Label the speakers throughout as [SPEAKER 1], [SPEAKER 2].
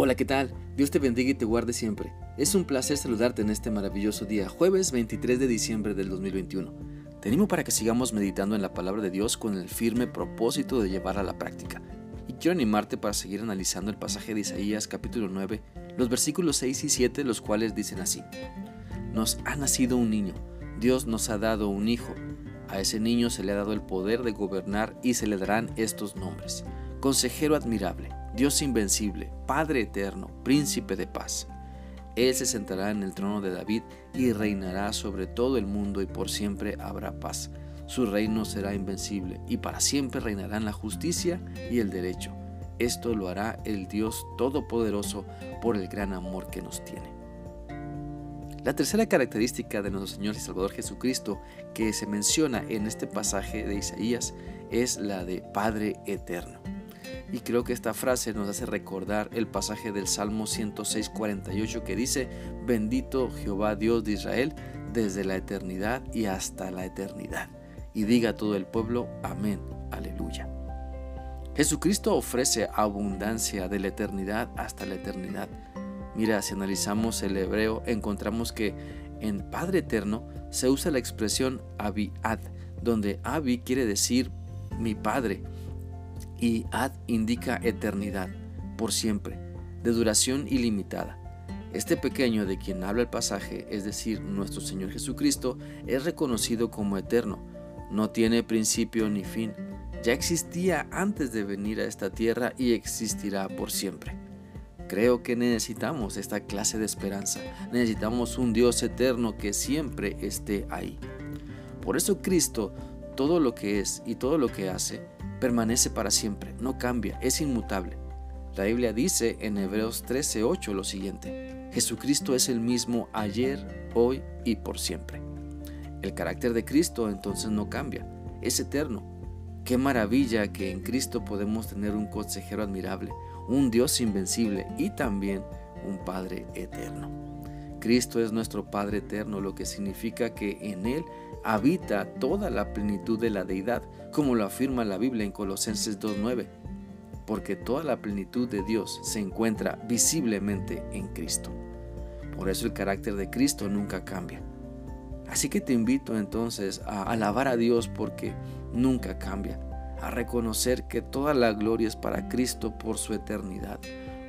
[SPEAKER 1] Hola, ¿qué tal? Dios te bendiga y te guarde siempre. Es un placer saludarte en este maravilloso día, jueves 23 de diciembre del 2021. Te animo para que sigamos meditando en la palabra de Dios con el firme propósito de llevarla a la práctica. Y quiero animarte para seguir analizando el pasaje de Isaías capítulo 9, los versículos 6 y 7, los cuales dicen así. Nos ha nacido un niño, Dios nos ha dado un hijo. A ese niño se le ha dado el poder de gobernar y se le darán estos nombres. Consejero admirable Dios invencible, Padre eterno, príncipe de paz. Él se sentará en el trono de David y reinará sobre todo el mundo y por siempre habrá paz. Su reino será invencible y para siempre reinarán la justicia y el derecho. Esto lo hará el Dios Todopoderoso por el gran amor que nos tiene. La tercera característica de nuestro Señor y Salvador Jesucristo que se menciona en este pasaje de Isaías es la de Padre eterno. Y creo que esta frase nos hace recordar el pasaje del Salmo 106.48 que dice, bendito Jehová Dios de Israel desde la eternidad y hasta la eternidad. Y diga todo el pueblo, amén, aleluya. Jesucristo ofrece abundancia de la eternidad hasta la eternidad. Mira, si analizamos el hebreo, encontramos que en Padre Eterno se usa la expresión Abiad, donde Abi quiere decir mi Padre y ad indica eternidad, por siempre, de duración ilimitada. Este pequeño de quien habla el pasaje, es decir, nuestro Señor Jesucristo, es reconocido como eterno, no tiene principio ni fin, ya existía antes de venir a esta tierra y existirá por siempre. Creo que necesitamos esta clase de esperanza, necesitamos un Dios eterno que siempre esté ahí. Por eso Cristo, todo lo que es y todo lo que hace, permanece para siempre, no cambia, es inmutable. La Biblia dice en Hebreos 13:8 lo siguiente, Jesucristo es el mismo ayer, hoy y por siempre. El carácter de Cristo entonces no cambia, es eterno. Qué maravilla que en Cristo podemos tener un consejero admirable, un Dios invencible y también un Padre eterno. Cristo es nuestro Padre eterno, lo que significa que en Él habita toda la plenitud de la deidad, como lo afirma la Biblia en Colosenses 2.9, porque toda la plenitud de Dios se encuentra visiblemente en Cristo. Por eso el carácter de Cristo nunca cambia. Así que te invito entonces a alabar a Dios porque nunca cambia, a reconocer que toda la gloria es para Cristo por su eternidad,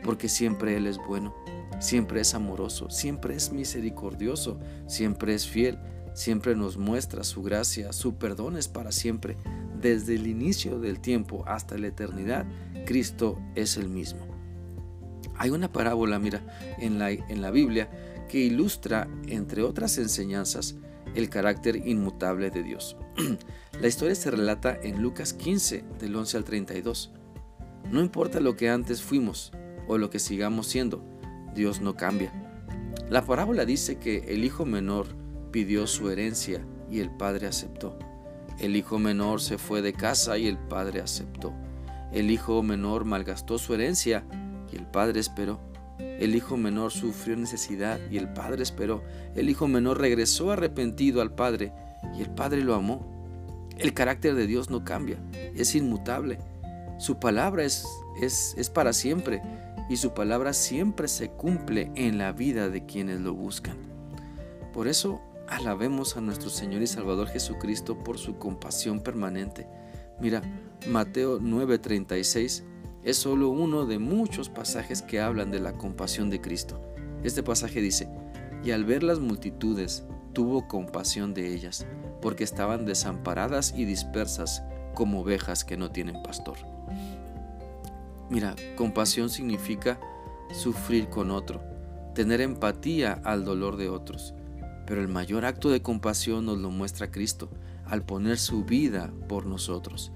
[SPEAKER 1] porque siempre Él es bueno, siempre es amoroso, siempre es misericordioso, siempre es fiel, siempre nos muestra su gracia, su perdón es para siempre. Desde el inicio del tiempo hasta la eternidad, Cristo es el mismo. Hay una parábola, mira, en la, en la Biblia que ilustra, entre otras enseñanzas, el carácter inmutable de Dios. la historia se relata en Lucas 15, del 11 al 32. No importa lo que antes fuimos o lo que sigamos siendo, Dios no cambia. La parábola dice que el hijo menor pidió su herencia y el padre aceptó. El hijo menor se fue de casa y el padre aceptó. El hijo menor malgastó su herencia y el padre esperó. El hijo menor sufrió necesidad y el padre esperó. El hijo menor regresó arrepentido al padre y el padre lo amó. El carácter de Dios no cambia, es inmutable. Su palabra es, es, es para siempre y su palabra siempre se cumple en la vida de quienes lo buscan. Por eso Alabemos a nuestro Señor y Salvador Jesucristo por su compasión permanente. Mira, Mateo 9:36 es solo uno de muchos pasajes que hablan de la compasión de Cristo. Este pasaje dice, y al ver las multitudes, tuvo compasión de ellas, porque estaban desamparadas y dispersas como ovejas que no tienen pastor. Mira, compasión significa sufrir con otro, tener empatía al dolor de otros. Pero el mayor acto de compasión nos lo muestra Cristo al poner su vida por nosotros.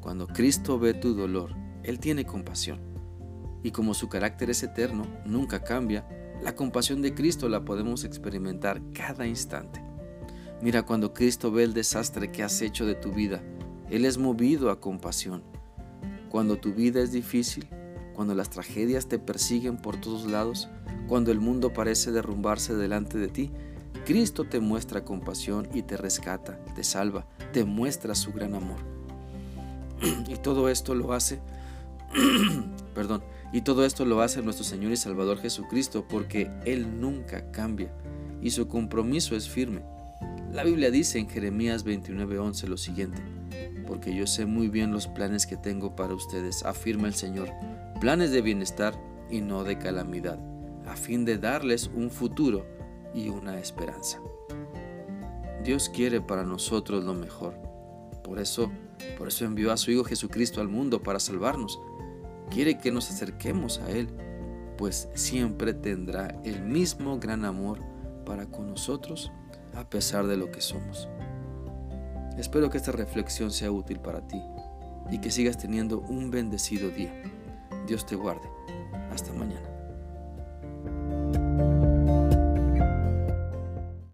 [SPEAKER 1] Cuando Cristo ve tu dolor, Él tiene compasión. Y como su carácter es eterno, nunca cambia, la compasión de Cristo la podemos experimentar cada instante. Mira, cuando Cristo ve el desastre que has hecho de tu vida, Él es movido a compasión. Cuando tu vida es difícil, cuando las tragedias te persiguen por todos lados, cuando el mundo parece derrumbarse delante de ti, Cristo te muestra compasión y te rescata, te salva, te muestra su gran amor. Y todo esto lo hace, perdón, Y todo esto lo hace nuestro Señor y Salvador Jesucristo porque Él nunca cambia y su compromiso es firme. La Biblia dice en Jeremías 29:11 lo siguiente, porque yo sé muy bien los planes que tengo para ustedes, afirma el Señor, planes de bienestar y no de calamidad, a fin de darles un futuro y una esperanza. Dios quiere para nosotros lo mejor. Por eso, por eso envió a su Hijo Jesucristo al mundo para salvarnos quiere que nos acerquemos a Él, pues siempre tendrá el mismo gran amor para con nosotros a pesar de lo que somos. Espero que esta reflexión sea útil para ti y que sigas teniendo un bendecido día. Dios te guarde. Hasta mañana.